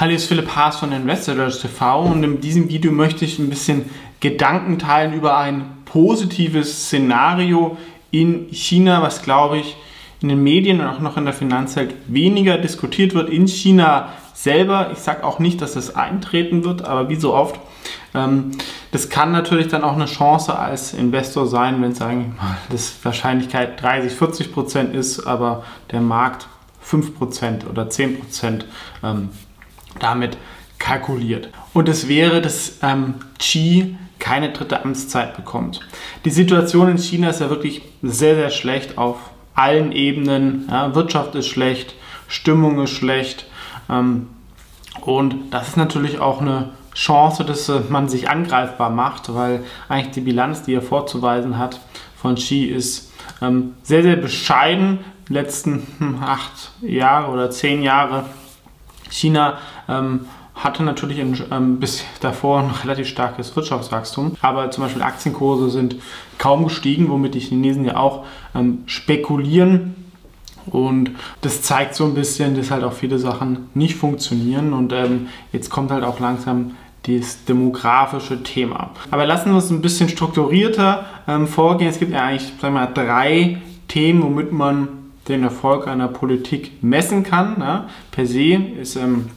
Hallo, hier ist Philipp Haas von Investors TV und in diesem Video möchte ich ein bisschen Gedanken teilen über ein positives Szenario in China, was glaube ich in den Medien und auch noch in der Finanzwelt weniger diskutiert wird. In China selber, ich sage auch nicht, dass das eintreten wird, aber wie so oft, ähm, das kann natürlich dann auch eine Chance als Investor sein, wenn es sagen mal, das Wahrscheinlichkeit 30, 40 Prozent ist, aber der Markt 5 Prozent oder 10 Prozent ähm, damit kalkuliert. Und es wäre, dass ähm, Xi keine dritte Amtszeit bekommt. Die Situation in China ist ja wirklich sehr, sehr schlecht auf allen Ebenen. Ja, Wirtschaft ist schlecht, Stimmung ist schlecht. Ähm, und das ist natürlich auch eine Chance, dass äh, man sich angreifbar macht, weil eigentlich die Bilanz, die er vorzuweisen hat von Xi, ist ähm, sehr, sehr bescheiden. Die letzten hm, acht Jahre oder zehn Jahre China ähm, hatte natürlich ein, ähm, bis davor ein relativ starkes Wirtschaftswachstum, aber zum Beispiel Aktienkurse sind kaum gestiegen, womit die Chinesen ja auch ähm, spekulieren. Und das zeigt so ein bisschen, dass halt auch viele Sachen nicht funktionieren. Und ähm, jetzt kommt halt auch langsam das demografische Thema. Aber lassen wir uns ein bisschen strukturierter ähm, vorgehen. Es gibt ja eigentlich sagen wir mal, drei Themen, womit man den Erfolg einer Politik messen kann. Ne? Per se ist ähm,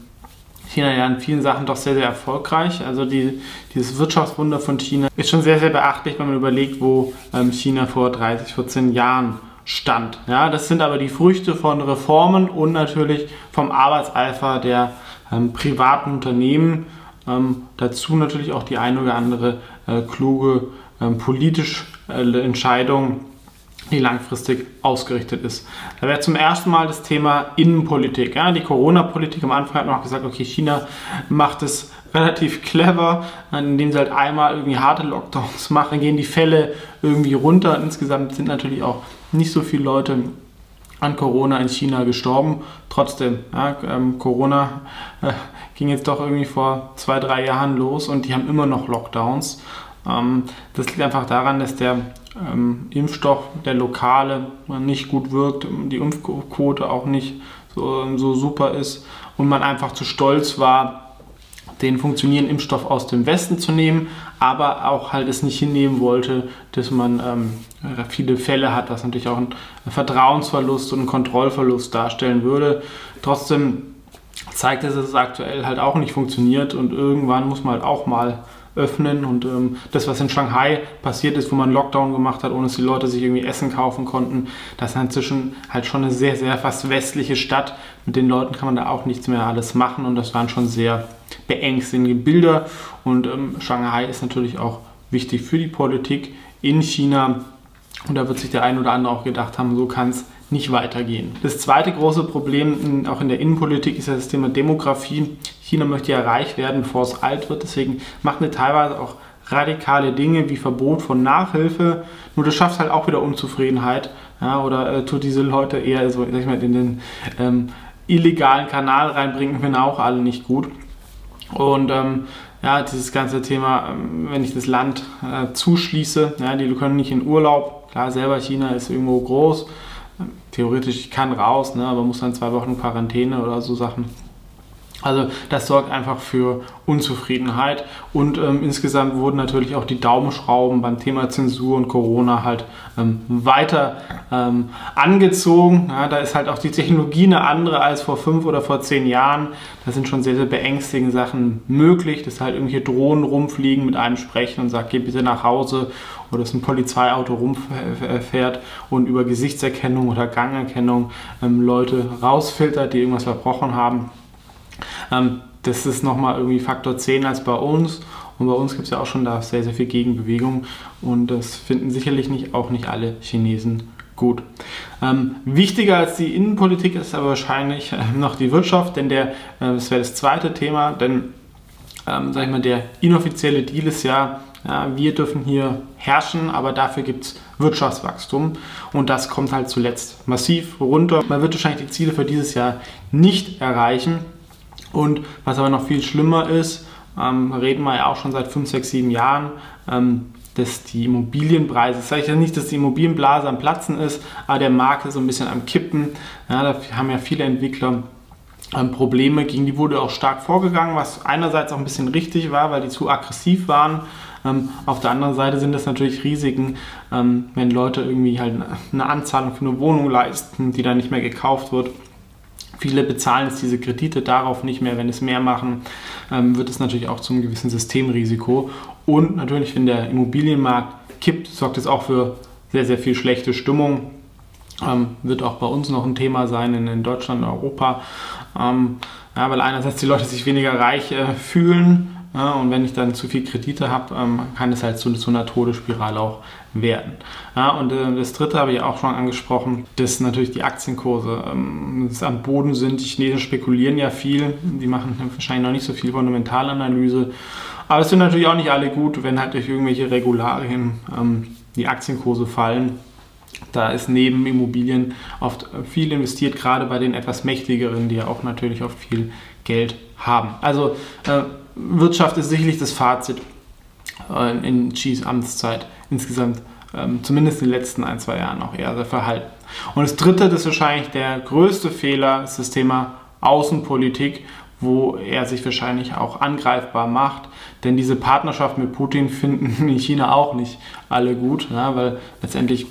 China ja in vielen Sachen doch sehr, sehr erfolgreich. Also die, dieses Wirtschaftswunder von China ist schon sehr, sehr beachtlich, wenn man überlegt, wo ähm, China vor 30, 14 Jahren stand. Ja, das sind aber die Früchte von Reformen und natürlich vom Arbeitseifer der ähm, privaten Unternehmen. Ähm, dazu natürlich auch die eine oder andere äh, kluge ähm, politische äh, Entscheidung die langfristig ausgerichtet ist. Da wäre zum ersten Mal das Thema Innenpolitik. Ja, die Corona-Politik am Anfang hat noch gesagt, okay, China macht es relativ clever, indem sie halt einmal irgendwie harte Lockdowns machen, gehen die Fälle irgendwie runter. Insgesamt sind natürlich auch nicht so viele Leute an Corona in China gestorben. Trotzdem, ja, ähm, Corona äh, ging jetzt doch irgendwie vor zwei, drei Jahren los und die haben immer noch Lockdowns. Ähm, das liegt einfach daran, dass der ähm, Impfstoff, der lokale, nicht gut wirkt, die Impfquote auch nicht so, so super ist und man einfach zu stolz war, den funktionierenden Impfstoff aus dem Westen zu nehmen, aber auch halt es nicht hinnehmen wollte, dass man ähm, viele Fälle hat, was natürlich auch einen Vertrauensverlust und einen Kontrollverlust darstellen würde. Trotzdem zeigt es, dass es aktuell halt auch nicht funktioniert und irgendwann muss man halt auch mal öffnen. Und ähm, das, was in Shanghai passiert ist, wo man Lockdown gemacht hat, ohne dass die Leute sich irgendwie Essen kaufen konnten, das ist inzwischen halt schon eine sehr, sehr fast westliche Stadt. Mit den Leuten kann man da auch nichts mehr alles machen und das waren schon sehr beängstigende Bilder. Und ähm, Shanghai ist natürlich auch wichtig für die Politik in China. Und da wird sich der ein oder andere auch gedacht haben, so kann es nicht weitergehen. Das zweite große Problem auch in der Innenpolitik ist ja das Thema Demografie. China möchte ja reich werden, bevor es alt wird. Deswegen macht eine teilweise auch radikale Dinge wie Verbot von Nachhilfe. Nur das schafft halt auch wieder Unzufriedenheit. Ja, oder äh, tut diese Leute eher so, sag ich mal, in den ähm, illegalen Kanal reinbringen, finden auch alle nicht gut. Und ähm, ja, dieses ganze Thema, ähm, wenn ich das Land äh, zuschließe, ja, die können nicht in Urlaub. Klar, selber China ist irgendwo groß theoretisch, ich kann raus, ne, aber muss dann zwei Wochen Quarantäne oder so Sachen. Also das sorgt einfach für Unzufriedenheit und ähm, insgesamt wurden natürlich auch die Daumenschrauben beim Thema Zensur und Corona halt ähm, weiter ähm, angezogen. Ja, da ist halt auch die Technologie eine andere als vor fünf oder vor zehn Jahren. Da sind schon sehr, sehr beängstigende Sachen möglich, dass halt irgendwelche Drohnen rumfliegen, mit einem sprechen und sagen, geh bitte nach Hause oder dass ein Polizeiauto rumfährt und über Gesichtserkennung oder Gangerkennung ähm, Leute rausfiltert, die irgendwas verbrochen haben. Ähm, das ist nochmal irgendwie Faktor 10 als bei uns. Und bei uns gibt es ja auch schon da sehr, sehr viel Gegenbewegung. Und das finden sicherlich nicht, auch nicht alle Chinesen gut. Ähm, wichtiger als die Innenpolitik ist aber wahrscheinlich äh, noch die Wirtschaft, denn der, äh, das wäre das zweite Thema, denn ähm, sag ich mal, der inoffizielle Deal ist ja, ja wir dürfen hier herrschen, aber dafür gibt es Wirtschaftswachstum und das kommt halt zuletzt massiv runter. Man wird wahrscheinlich die Ziele für dieses Jahr nicht erreichen und was aber noch viel schlimmer ist, ähm, reden wir ja auch schon seit 5, 6, 7 Jahren, ähm, dass die Immobilienpreise, das sage ich ja nicht, dass die Immobilienblase am Platzen ist, aber der Markt ist so ein bisschen am Kippen. Ja, da haben ja viele Entwickler ähm, Probleme, gegen die wurde auch stark vorgegangen, was einerseits auch ein bisschen richtig war, weil die zu aggressiv waren. Ähm, auf der anderen Seite sind das natürlich Risiken, ähm, wenn Leute irgendwie halt eine Anzahlung für eine Wohnung leisten, die dann nicht mehr gekauft wird. Viele bezahlen jetzt diese Kredite darauf nicht mehr. Wenn es mehr machen, ähm, wird es natürlich auch zum gewissen Systemrisiko. Und natürlich, wenn der Immobilienmarkt kippt, sorgt es auch für sehr, sehr viel schlechte Stimmung. Ähm, wird auch bei uns noch ein Thema sein in, in Deutschland und Europa. Ähm, ja, weil einerseits die Leute sich weniger reich äh, fühlen ja, und wenn ich dann zu viel Kredite habe, ähm, kann es halt zu, zu, einer Todesspirale auch werden. Ja, und äh, das dritte habe ich auch schon angesprochen, dass natürlich die Aktienkurse ähm, am Boden sind. Die Chinesen spekulieren ja viel, die machen wahrscheinlich noch nicht so viel Fundamentalanalyse. Aber es sind natürlich auch nicht alle gut, wenn halt durch irgendwelche Regularien ähm, die Aktienkurse fallen da ist neben Immobilien oft viel investiert, gerade bei den etwas mächtigeren, die ja auch natürlich oft viel Geld haben. Also äh, Wirtschaft ist sicherlich das Fazit äh, in Xis Amtszeit insgesamt, ähm, zumindest in den letzten ein, zwei Jahren auch eher sehr verhalten. Und das dritte, das ist wahrscheinlich der größte Fehler, ist das Thema Außenpolitik, wo er sich wahrscheinlich auch angreifbar macht. Denn diese Partnerschaft mit Putin finden in China auch nicht alle gut, ja, weil letztendlich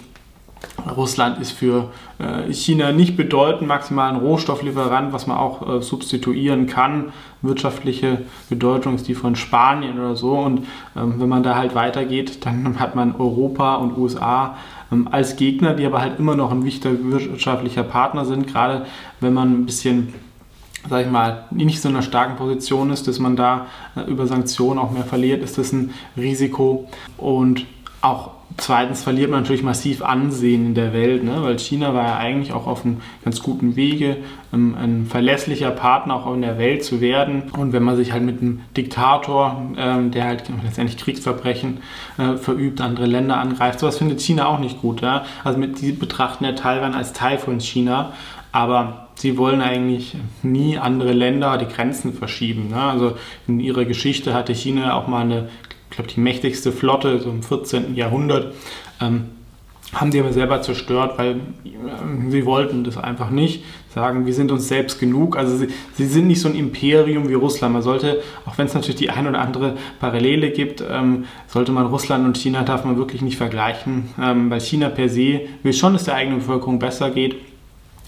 Russland ist für äh, China nicht bedeutend, maximal ein Rohstofflieferant, was man auch äh, substituieren kann. Wirtschaftliche Bedeutung ist die von Spanien oder so. Und ähm, wenn man da halt weitergeht, dann hat man Europa und USA ähm, als Gegner, die aber halt immer noch ein wichtiger wirtschaftlicher Partner sind, gerade wenn man ein bisschen sag ich mal, nicht so einer starken Position ist, dass man da äh, über Sanktionen auch mehr verliert, ist das ein Risiko. Und auch zweitens verliert man natürlich massiv Ansehen in der Welt, ne? weil China war ja eigentlich auch auf einem ganz guten Wege, ähm, ein verlässlicher Partner auch in der Welt zu werden. Und wenn man sich halt mit einem Diktator, ähm, der halt letztendlich Kriegsverbrechen äh, verübt, andere Länder angreift, sowas findet China auch nicht gut. Ja? Also mit, die betrachten ja Taiwan als Teil von China, aber sie wollen eigentlich nie andere Länder die Grenzen verschieben. Ne? Also in ihrer Geschichte hatte China auch mal eine ich glaube, die mächtigste Flotte so im 14. Jahrhundert. Ähm, haben die aber selber zerstört, weil äh, sie wollten das einfach nicht. Sagen, wir sind uns selbst genug. Also sie, sie, sind nicht so ein Imperium wie Russland. Man sollte, auch wenn es natürlich die ein oder andere Parallele gibt, ähm, sollte man Russland und China darf man wirklich nicht vergleichen, ähm, weil China per se will schon, dass der eigenen Bevölkerung besser geht.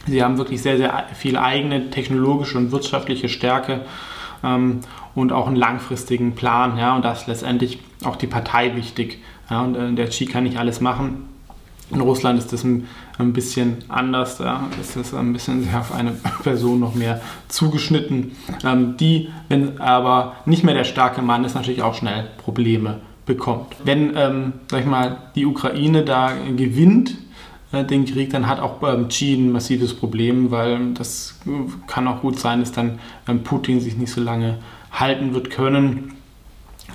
Sie haben wirklich sehr, sehr viel eigene technologische und wirtschaftliche Stärke. Ähm, und auch einen langfristigen Plan. Ja, und da ist letztendlich auch die Partei wichtig. Ja, und äh, der Xi kann nicht alles machen. In Russland ist das ein, ein bisschen anders. Da ist das ein bisschen sehr auf eine Person noch mehr zugeschnitten, ähm, die, wenn aber nicht mehr der starke Mann ist, natürlich auch schnell Probleme bekommt. Wenn, ähm, sag ich mal, die Ukraine da gewinnt, den Krieg, dann hat auch ähm, Xi ein massives Problem, weil das kann auch gut sein, dass dann ähm, Putin sich nicht so lange halten wird können.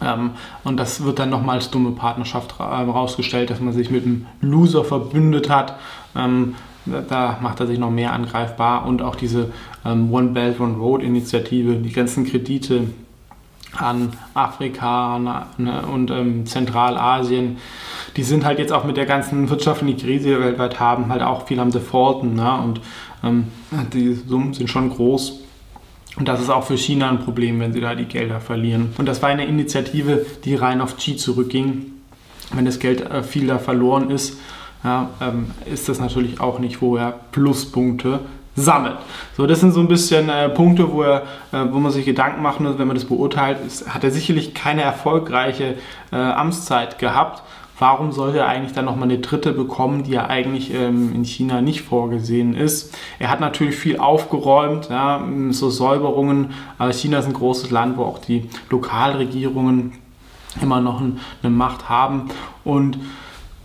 Ähm, und das wird dann nochmal als dumme Partnerschaft herausgestellt, dass man sich mit einem Loser verbündet hat. Ähm, da macht er sich noch mehr angreifbar und auch diese ähm, One Belt, One Road Initiative, die ganzen Kredite an Afrika ne, und ähm, Zentralasien, die sind halt jetzt auch mit der ganzen wirtschaftlichen Krise, die wir weltweit haben, halt auch viel am Defaulten. Ne? Und ähm, die Summen sind schon groß. Und das ist auch für China ein Problem, wenn sie da die Gelder verlieren. Und das war eine Initiative, die rein auf Qi zurückging. Wenn das Geld äh, viel da verloren ist, ja, ähm, ist das natürlich auch nicht, wo er Pluspunkte sammelt. So, das sind so ein bisschen äh, Punkte, wo, er, äh, wo man sich Gedanken machen muss, wenn man das beurteilt. Ist, hat er sicherlich keine erfolgreiche äh, Amtszeit gehabt warum sollte er eigentlich dann nochmal eine dritte bekommen, die ja eigentlich ähm, in China nicht vorgesehen ist? Er hat natürlich viel aufgeräumt, ja, so Säuberungen, aber China ist ein großes Land, wo auch die Lokalregierungen immer noch ein, eine Macht haben und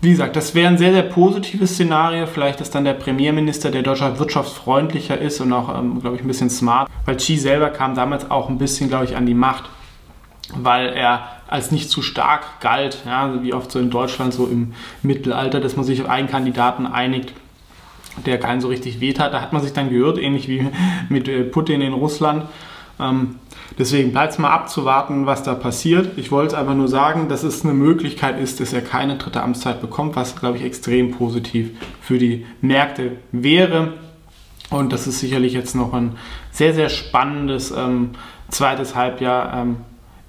wie gesagt, das wäre ein sehr, sehr positives Szenario. Vielleicht ist dann der Premierminister, der Deutschland wirtschaftsfreundlicher ist und auch, ähm, glaube ich, ein bisschen smart. Weil Xi selber kam damals auch ein bisschen, glaube ich, an die Macht, weil er als nicht zu stark galt, ja, wie oft so in Deutschland so im Mittelalter, dass man sich auf einen Kandidaten einigt, der keinen so richtig weht hat. Da hat man sich dann gehört, ähnlich wie mit äh, Putin in Russland. Ähm, deswegen bleibt es mal abzuwarten, was da passiert. Ich wollte einfach nur sagen, dass es eine Möglichkeit ist, dass er keine dritte Amtszeit bekommt, was, glaube ich, extrem positiv für die Märkte wäre. Und das ist sicherlich jetzt noch ein sehr, sehr spannendes ähm, zweites Halbjahr ähm,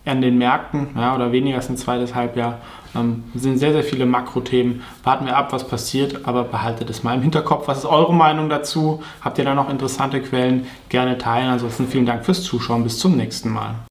an den Märkten, ja, oder weniger als ein zweites Halbjahr. Ähm, sind sehr, sehr viele Makrothemen. Warten wir ab, was passiert, aber behaltet es mal im Hinterkopf. Was ist eure Meinung dazu? Habt ihr da noch interessante Quellen? Gerne teilen. Ansonsten vielen Dank fürs Zuschauen. Bis zum nächsten Mal.